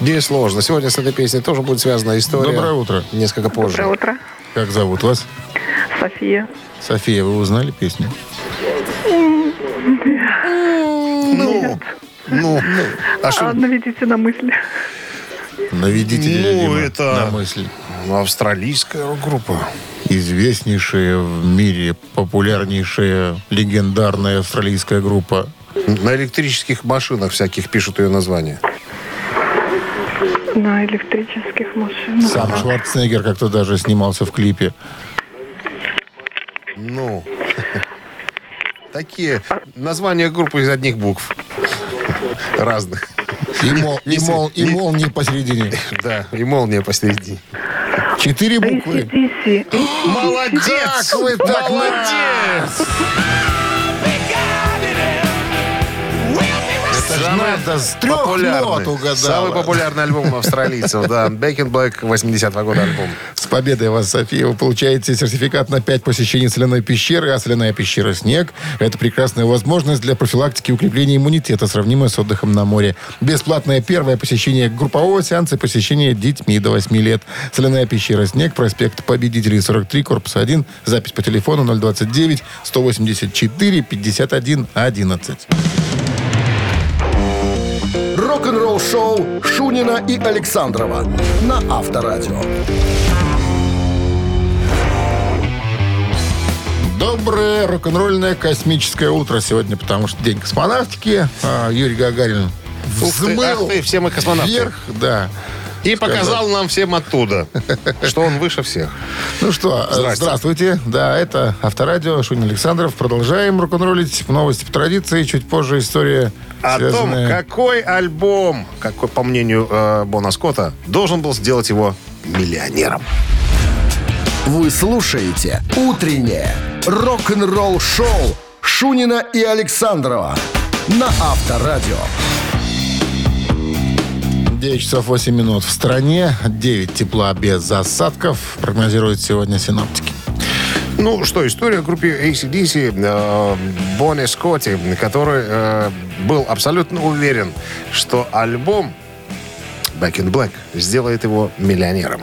[SPEAKER 2] Несложно.
[SPEAKER 3] Несложно. Сегодня с этой песней тоже будет связана история.
[SPEAKER 2] Доброе утро.
[SPEAKER 3] Несколько позже.
[SPEAKER 7] Доброе утро.
[SPEAKER 2] Как зовут вас?
[SPEAKER 7] София.
[SPEAKER 2] София, вы узнали песню?
[SPEAKER 3] Ну, а что?
[SPEAKER 7] А, наведите на мысли.
[SPEAKER 2] Наведите,
[SPEAKER 3] Ну, это-
[SPEAKER 2] на мысль.
[SPEAKER 3] Ну, Австралийская рок-группа.
[SPEAKER 2] Известнейшая в мире, популярнейшая, легендарная австралийская группа.
[SPEAKER 3] На электрических машинах всяких пишут ее название.
[SPEAKER 7] На электрических машинах.
[SPEAKER 2] Сам Шварценеггер как-то даже снимался в клипе.
[SPEAKER 3] Ну, такие названия группы из одних букв. Разных.
[SPEAKER 2] И, мол, и, мол, и
[SPEAKER 3] не-
[SPEAKER 2] молнии посередине.
[SPEAKER 3] Да, и молния посреди.
[SPEAKER 2] Четыре буквы.
[SPEAKER 3] Молодец!
[SPEAKER 2] Как вы так
[SPEAKER 3] Молодец!
[SPEAKER 2] Это ж надо с трех нот угадала.
[SPEAKER 3] Самый популярный альбом австралийцев, да. Back in Black 80-го года альбом.
[SPEAKER 2] С победой вас, София. Вы получаете сертификат на 5 посещений соляной пещеры, а соляная пещера «Снег» — это прекрасная возможность для профилактики и укрепления иммунитета, сравнимая с отдыхом на море. Бесплатное первое посещение группового сеанса и посещение детьми до 8 лет. Соляная пещера «Снег», проспект Победителей 43, корпус 1, запись по телефону 029 184 51 11.
[SPEAKER 1] Рок-н-ролл шоу Шунина и Александрова на Авторадио.
[SPEAKER 2] Доброе рок-н-ролльное космическое утро сегодня, потому что день космонавтики. А, Юрий Гагарин
[SPEAKER 3] Ух ты,
[SPEAKER 2] взмыл
[SPEAKER 3] ах ты, все мы космонавты.
[SPEAKER 2] вверх, да.
[SPEAKER 3] И показал нам всем оттуда, что он выше всех.
[SPEAKER 2] Ну что,
[SPEAKER 3] Здрасте.
[SPEAKER 2] здравствуйте. Да, это Авторадио, Шунин Александров. Продолжаем рок-н-роллить. Новости по традиции. Чуть позже история,
[SPEAKER 3] О том,
[SPEAKER 2] связанная...
[SPEAKER 3] какой альбом, какой, по мнению э, Бона Скотта, должен был сделать его миллионером.
[SPEAKER 1] Вы слушаете «Утреннее рок-н-ролл-шоу» Шунина и Александрова на Авторадио.
[SPEAKER 2] 9 часов 8 минут в стране. 9 тепла без осадков. Прогнозируют сегодня синоптики.
[SPEAKER 3] Ну, что, история о группе ACDC э, Бонни Скотти, который э, был абсолютно уверен, что альбом Back in Black сделает его миллионером.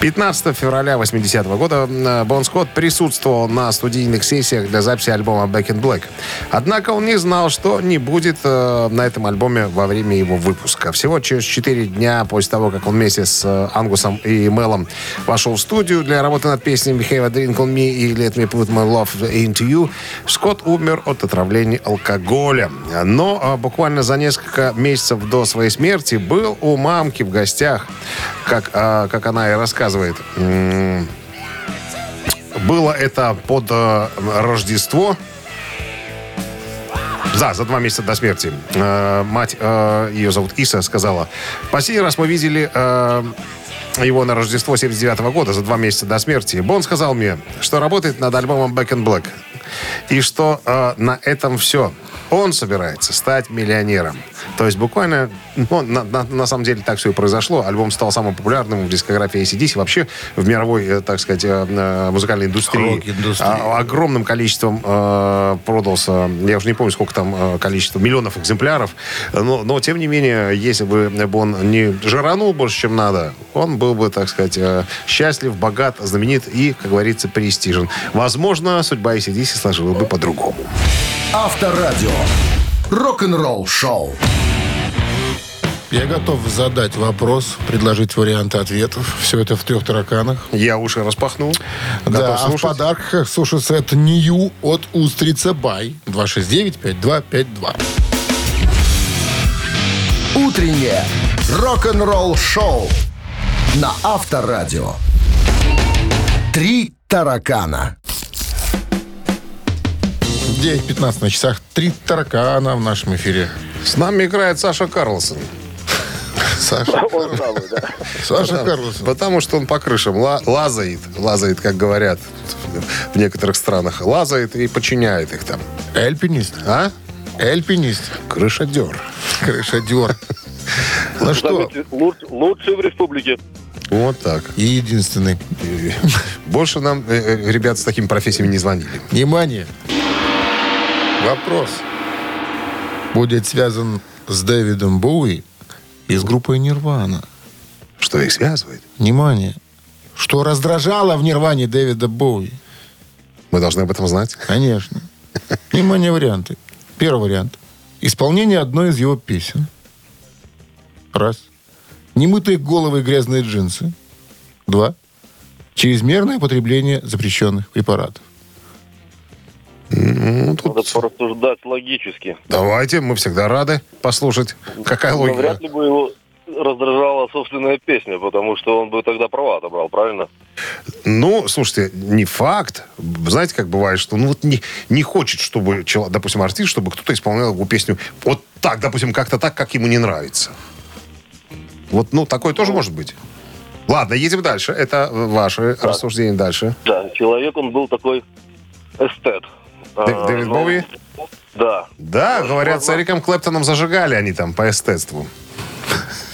[SPEAKER 3] 15 февраля 80 года э, Бон Скотт присутствовал на студийных сессиях для записи альбома Back in Black. Однако он не знал, что не будет э, на этом альбоме во время его выпуска. Всего через 4 дня после того, как он вместе с э, Ангусом и Мелом вошел в студию для работы над песнями Have a Drink on Me и Let Me Put My Love Into You, Скотт умер от отравления алкоголя. Но буквально за несколько месяцев до своей смерти был у мамки в гостях, как, как она и рассказывает. Было это под э, Рождество. Да, за два месяца до смерти. Э, мать, э, ее зовут Иса, сказала, последний раз мы видели его на Рождество 79 года, за два месяца до смерти. Бон сказал мне, что работает над альбомом Back in Black. И что э, на этом все. Он собирается стать миллионером. То есть буквально, ну, на, на- на самом деле так все и произошло. Альбом стал самым популярным в дискографии ACDC, вообще в мировой, э, так сказать, э, э, музыкальной индустрии. А, огромным количеством э, продался, я уже не помню, сколько там количество, миллионов экземпляров. Но, но, тем не менее, если бы он не жиранул больше, чем надо, он был бы, так сказать, счастлив, богат, знаменит и, как говорится, престижен. Возможно, судьба ACDC сложилась бы по-другому.
[SPEAKER 1] Авторадио. Рок-н-ролл шоу.
[SPEAKER 2] Я готов задать вопрос, предложить варианты ответов. Все это в трех тараканах.
[SPEAKER 3] Я уши распахнул.
[SPEAKER 2] Да, а в подарках суши-сет Нью от Устрица Бай. 269-5252.
[SPEAKER 1] Утреннее рок-н-ролл шоу на Авторадио. Три таракана.
[SPEAKER 2] 9.15 на часах. Три таракана в нашем эфире.
[SPEAKER 3] С нами играет Саша Карлсон.
[SPEAKER 2] Саша, Саша Карлсон.
[SPEAKER 3] Потому что он по крышам ла- лазает. Лазает, как говорят в некоторых странах. Лазает и подчиняет их там.
[SPEAKER 2] Альпинист.
[SPEAKER 3] А?
[SPEAKER 2] Альпинист.
[SPEAKER 3] Крышадер.
[SPEAKER 2] Крышадер. Ну что,
[SPEAKER 8] Лучший в республике.
[SPEAKER 3] Вот так.
[SPEAKER 2] и единственный.
[SPEAKER 3] Больше нам э, э, ребят с такими профессиями не звонили.
[SPEAKER 2] Внимание. Вопрос. Будет связан с Дэвидом Боуи и с группой Нирвана.
[SPEAKER 3] Что их связывает?
[SPEAKER 2] Внимание. Что раздражало в Нирване Дэвида Боуи?
[SPEAKER 3] Мы должны об этом знать.
[SPEAKER 2] Конечно. Внимание, варианты. Первый вариант. Исполнение одной из его песен. Раз. Немытые головы и грязные джинсы. Два. Чрезмерное потребление запрещенных препаратов.
[SPEAKER 3] Ну, тут
[SPEAKER 8] Надо порассуждать логически.
[SPEAKER 3] Давайте, мы всегда рады послушать. Какая
[SPEAKER 8] Но
[SPEAKER 3] логика?
[SPEAKER 8] вряд ли бы его раздражала собственная песня, потому что он бы тогда права отобрал, правильно?
[SPEAKER 3] Ну, слушайте, не факт. Знаете, как бывает, что ну вот не, не хочет, чтобы, чело- допустим, артист, чтобы кто-то исполнял его песню вот так, допустим, как-то так, как ему не нравится. Вот, ну, такое тоже может быть. Ладно, едем дальше. Это ваши рассуждения дальше.
[SPEAKER 8] Да, человек он был такой эстет. А,
[SPEAKER 3] Дэв- Дэвид
[SPEAKER 8] ну,
[SPEAKER 3] Боуи?
[SPEAKER 8] Да.
[SPEAKER 3] Да, говорят, с Эриком Клэптоном зажигали они там по эстетству.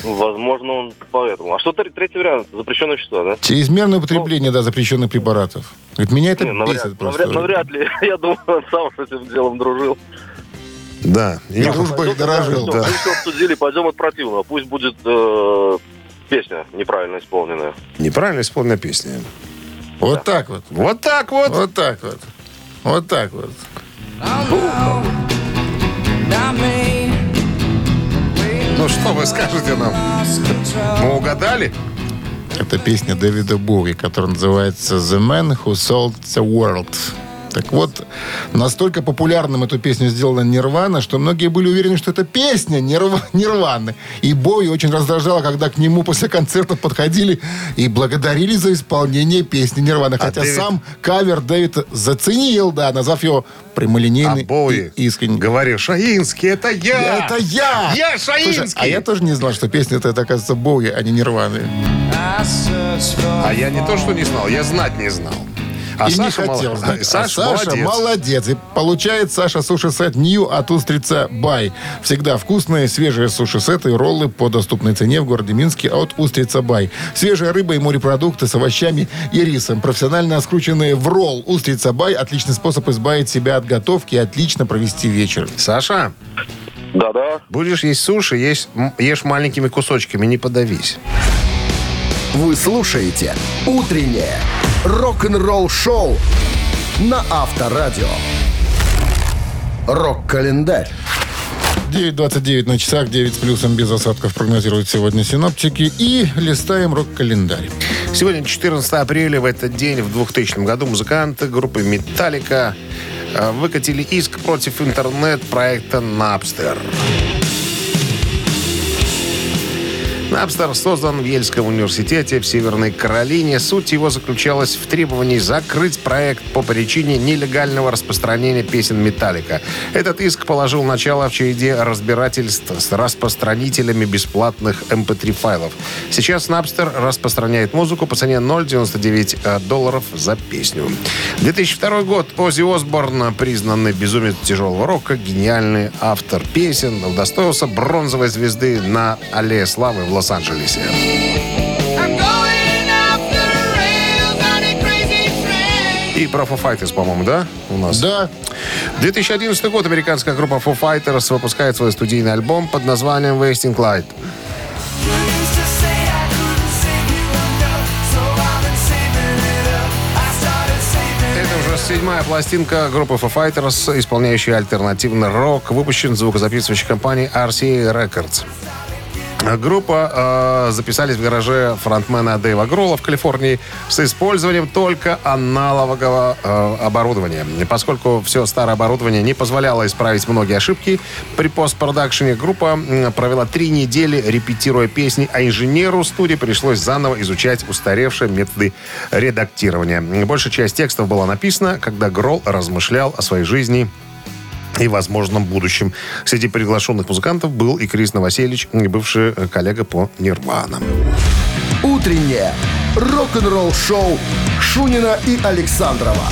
[SPEAKER 8] Возможно, он поэтому. А что тр- третий вариант? Запрещенные вещества, да?
[SPEAKER 2] Чрезмерное употребление, да, запрещенных препаратов. Говорит, меня это
[SPEAKER 8] Не, навряд,
[SPEAKER 2] бесит просто.
[SPEAKER 8] навряд- навряд ли. Я думаю, он сам с этим делом дружил.
[SPEAKER 3] Да. И
[SPEAKER 2] Я
[SPEAKER 3] не-
[SPEAKER 2] дружбой дорожил, да.
[SPEAKER 8] Мы все обсудили, пойдем от противного. Пусть будет э, песня неправильно исполненная.
[SPEAKER 3] Неправильно исполненная песня.
[SPEAKER 2] Вот так вот.
[SPEAKER 3] Вот так вот.
[SPEAKER 2] Вот так вот. Вот так вот.
[SPEAKER 3] Ну что вы скажете нам? Мы угадали?
[SPEAKER 2] Это песня Дэвида Боуи, которая называется «The Man Who Sold the World». Так вот, настолько популярным эту песню сделала Нирвана, что многие были уверены, что это песня Нирва- Нирваны. И Боуи очень раздражало, когда к нему после концерта подходили и благодарили за исполнение песни Нирваны. Хотя
[SPEAKER 3] Дэвид-
[SPEAKER 2] сам кавер Дэвид заценил, да, назвав его
[SPEAKER 3] А
[SPEAKER 2] прямолинейный
[SPEAKER 3] Боуи
[SPEAKER 2] и искренний.
[SPEAKER 3] говорил, Шаинский, это я!
[SPEAKER 2] Это я!
[SPEAKER 3] Я
[SPEAKER 2] Слушай,
[SPEAKER 3] Шаинский!
[SPEAKER 2] а я тоже не знал, что песня это, оказывается, Боуи, а не Нирваны.
[SPEAKER 3] А я не то, что не знал, я знать не знал. А
[SPEAKER 2] и не
[SPEAKER 3] Саша мол-
[SPEAKER 2] хотел знать.
[SPEAKER 3] и Саша
[SPEAKER 2] а Саша
[SPEAKER 3] молодец.
[SPEAKER 2] молодец. И получает Саша суши-сет Нью от Устрица Бай. Всегда вкусные, свежие суши-сеты и роллы по доступной цене в городе Минске от Устрица Бай. Свежая рыба и морепродукты с овощами и рисом. Профессионально скрученные в ролл Устрица Бай. Отличный способ избавить себя от готовки и отлично провести вечер.
[SPEAKER 3] Саша,
[SPEAKER 8] Да-да.
[SPEAKER 3] будешь есть суши, есть, ешь маленькими кусочками, не подавись.
[SPEAKER 1] Вы слушаете «Утреннее рок-н-ролл-шоу» на Авторадио. Рок-календарь.
[SPEAKER 2] 9.29 на часах, 9 с плюсом без осадков прогнозируют сегодня синоптики. И листаем рок-календарь.
[SPEAKER 3] Сегодня 14 апреля, в этот день, в 2000 году, музыканты группы «Металлика» э, выкатили иск против интернет-проекта «Напстер». Напстер создан в Ельском университете в Северной Каролине. Суть его заключалась в требовании закрыть проект по причине нелегального распространения песен «Металлика». Этот иск положил начало в череде разбирательств с распространителями бесплатных MP3-файлов. Сейчас Напстер распространяет музыку по цене 0,99 э, долларов за песню. 2002 год. Оззи Осборн, признанный безумец тяжелого рока, гениальный автор песен, удостоился бронзовой звезды на Аллее Славы в Лос-Анджелесе. И про Foo Fighters, по-моему, да, у нас?
[SPEAKER 2] Да,
[SPEAKER 3] 2011 год. Американская группа Foo Fighters выпускает свой студийный альбом под названием «Wasting Light». Это уже седьмая пластинка группы Foo Fighters, исполняющая альтернативный рок, выпущен звукозаписывающей компанией RCA Records. Группа э, записались в гараже фронтмена Дэйва Гролла в Калифорнии с использованием только аналогового э, оборудования. Поскольку все старое оборудование не позволяло исправить многие ошибки, при постпродакшене группа провела три недели, репетируя песни, а инженеру студии пришлось заново изучать устаревшие методы редактирования. Большая часть текстов была написана, когда Гролл размышлял о своей жизни и возможном будущем. Среди приглашенных музыкантов был и Крис Новоселич, бывший э, коллега по Нирванам.
[SPEAKER 1] «Утреннее рок-н-ролл-шоу» Шунина и Александрова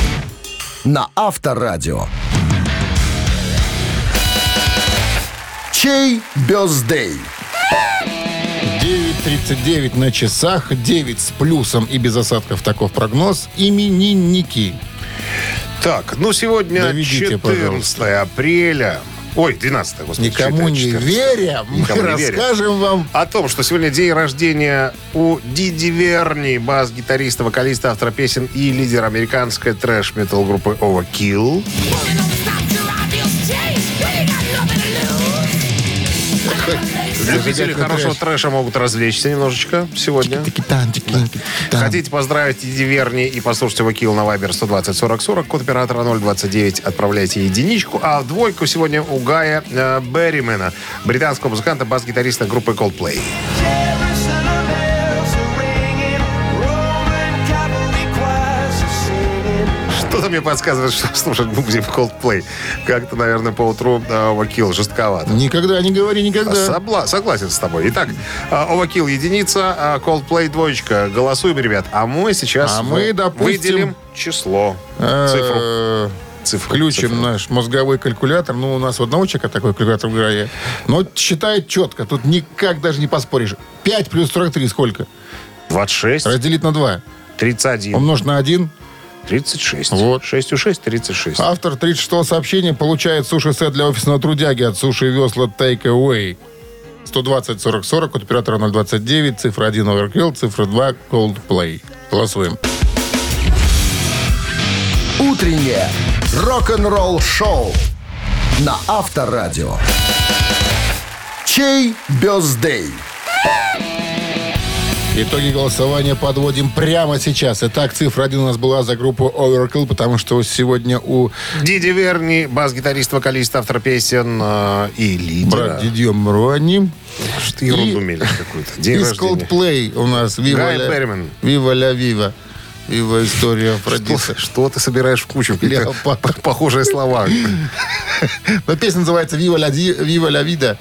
[SPEAKER 1] на Авторадио. Чей бездей?
[SPEAKER 2] 9.39 на часах, 9 с плюсом и без осадков таков прогноз. Именинники.
[SPEAKER 3] Так, ну сегодня
[SPEAKER 2] Доведите,
[SPEAKER 3] 14
[SPEAKER 2] пожалуйста.
[SPEAKER 3] апреля. Ой, 12 господи.
[SPEAKER 2] Никому не
[SPEAKER 3] 14.
[SPEAKER 2] веря, мы
[SPEAKER 3] Никому не веря.
[SPEAKER 2] расскажем вам
[SPEAKER 3] О том, что сегодня день рождения у Диди Верни, бас-гитариста, вокалиста, автора песен и лидера американской трэш-метал группы Overkill. Любители хорошего трэша могут развлечься немножечко сегодня. Хотите поздравить Диди Верни и послушать его килл на Вайбер 120 40 40, код оператора 029, отправляйте единичку. А в двойку сегодня у Гая э, Берримена, британского музыканта, бас-гитариста группы Coldplay. Мне подсказывает, что слушать будем Coldplay. Как-то, наверное, по утру Overkill жестковато.
[SPEAKER 2] Никогда не говори никогда.
[SPEAKER 3] Собла- согласен с тобой. Итак, а, Overkill единица, а Coldplay двоечка. Голосуем, ребят. А мы сейчас
[SPEAKER 2] А мы, допустим,
[SPEAKER 3] выделим число, цифру.
[SPEAKER 2] Э,
[SPEAKER 3] Цифру,
[SPEAKER 2] Включим
[SPEAKER 3] цифру.
[SPEAKER 2] наш мозговой калькулятор. Ну, у нас у одного человека такой калькулятор в игре. Но считает четко. Тут никак даже не поспоришь. 5 плюс 43 сколько?
[SPEAKER 3] 26,
[SPEAKER 2] Разделить на 2.
[SPEAKER 3] 31,
[SPEAKER 2] Умножить на 1.
[SPEAKER 3] 36.
[SPEAKER 2] Вот.
[SPEAKER 3] 6 у 6, 36.
[SPEAKER 2] Автор 36 сообщения получает суши-сет для офисного трудяги от Суши Весла Take Away. 120 40 40 от оператора 029, цифра 1 Overkill, цифра 2 Coldplay. Голосуем.
[SPEAKER 1] Утреннее рок-н-ролл-шоу на Авторадио. Чей бездей?
[SPEAKER 2] Итоги голосования подводим прямо сейчас. Итак, цифра 1 у нас была за группу Overkill, потому что сегодня у
[SPEAKER 3] Диди Верни, бас-гитарист, вокалист, автор песен э, и лидера.
[SPEAKER 2] брат Дидье Мруани
[SPEAKER 3] Что ты ерунду
[SPEAKER 2] И-
[SPEAKER 3] какую-то. День
[SPEAKER 2] из. Coldplay у нас
[SPEAKER 3] Гай
[SPEAKER 2] la,
[SPEAKER 3] Берриман.
[SPEAKER 2] Viva la Viva. Viva история
[SPEAKER 3] Что,
[SPEAKER 2] Афродиты.
[SPEAKER 3] что ты собираешь в кучу? Похожие слова.
[SPEAKER 2] Но песня называется «Viva la, Di- Viva la Vida».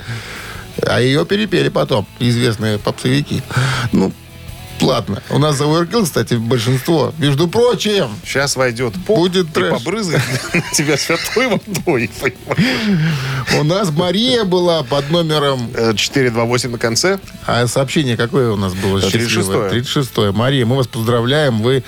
[SPEAKER 2] А ее перепели потом известные попсовики. Ну, Бесплатно. У нас за ОРК, кстати, большинство. Между прочим,
[SPEAKER 3] Сейчас войдет поп
[SPEAKER 2] Будет
[SPEAKER 3] и
[SPEAKER 2] трэш.
[SPEAKER 3] побрызгает на тебя святой водой.
[SPEAKER 2] у нас Мария была под номером...
[SPEAKER 3] Э, 428 на конце.
[SPEAKER 2] А сообщение какое у нас было?
[SPEAKER 3] Да,
[SPEAKER 2] счастливое?
[SPEAKER 3] 36-е.
[SPEAKER 2] 36-е. Мария, мы вас поздравляем. Вы...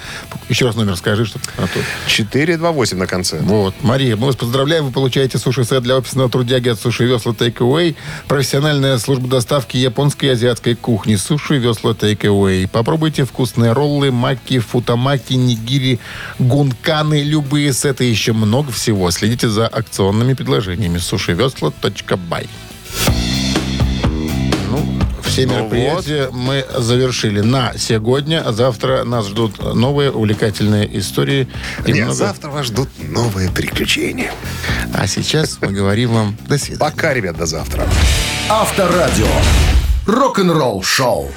[SPEAKER 2] Еще раз номер скажи, что... А то-
[SPEAKER 3] 428 на конце.
[SPEAKER 2] Вот, Мария, мы вас поздравляем. Вы получаете суши-сет для офисного трудяги от Суши Весла Take Away. Профессиональная служба доставки японской и азиатской кухни. Суши Весла Take Away. Попробуйте вкусные роллы, маки, футамаки, нигири, гунканы, любые сеты еще много всего. Следите за акционными предложениями. Сушивесла.бай. Ну, все
[SPEAKER 3] Ну
[SPEAKER 2] мероприятия мы завершили на сегодня. А завтра нас ждут новые увлекательные истории. и
[SPEAKER 3] Нет,
[SPEAKER 2] много-
[SPEAKER 3] завтра вас ждут новые приключения.
[SPEAKER 2] А сейчас мы говорим вам до свидания.
[SPEAKER 3] Пока, ребят, до завтра.
[SPEAKER 1] Авторадио. Рок-н-ролл шоу.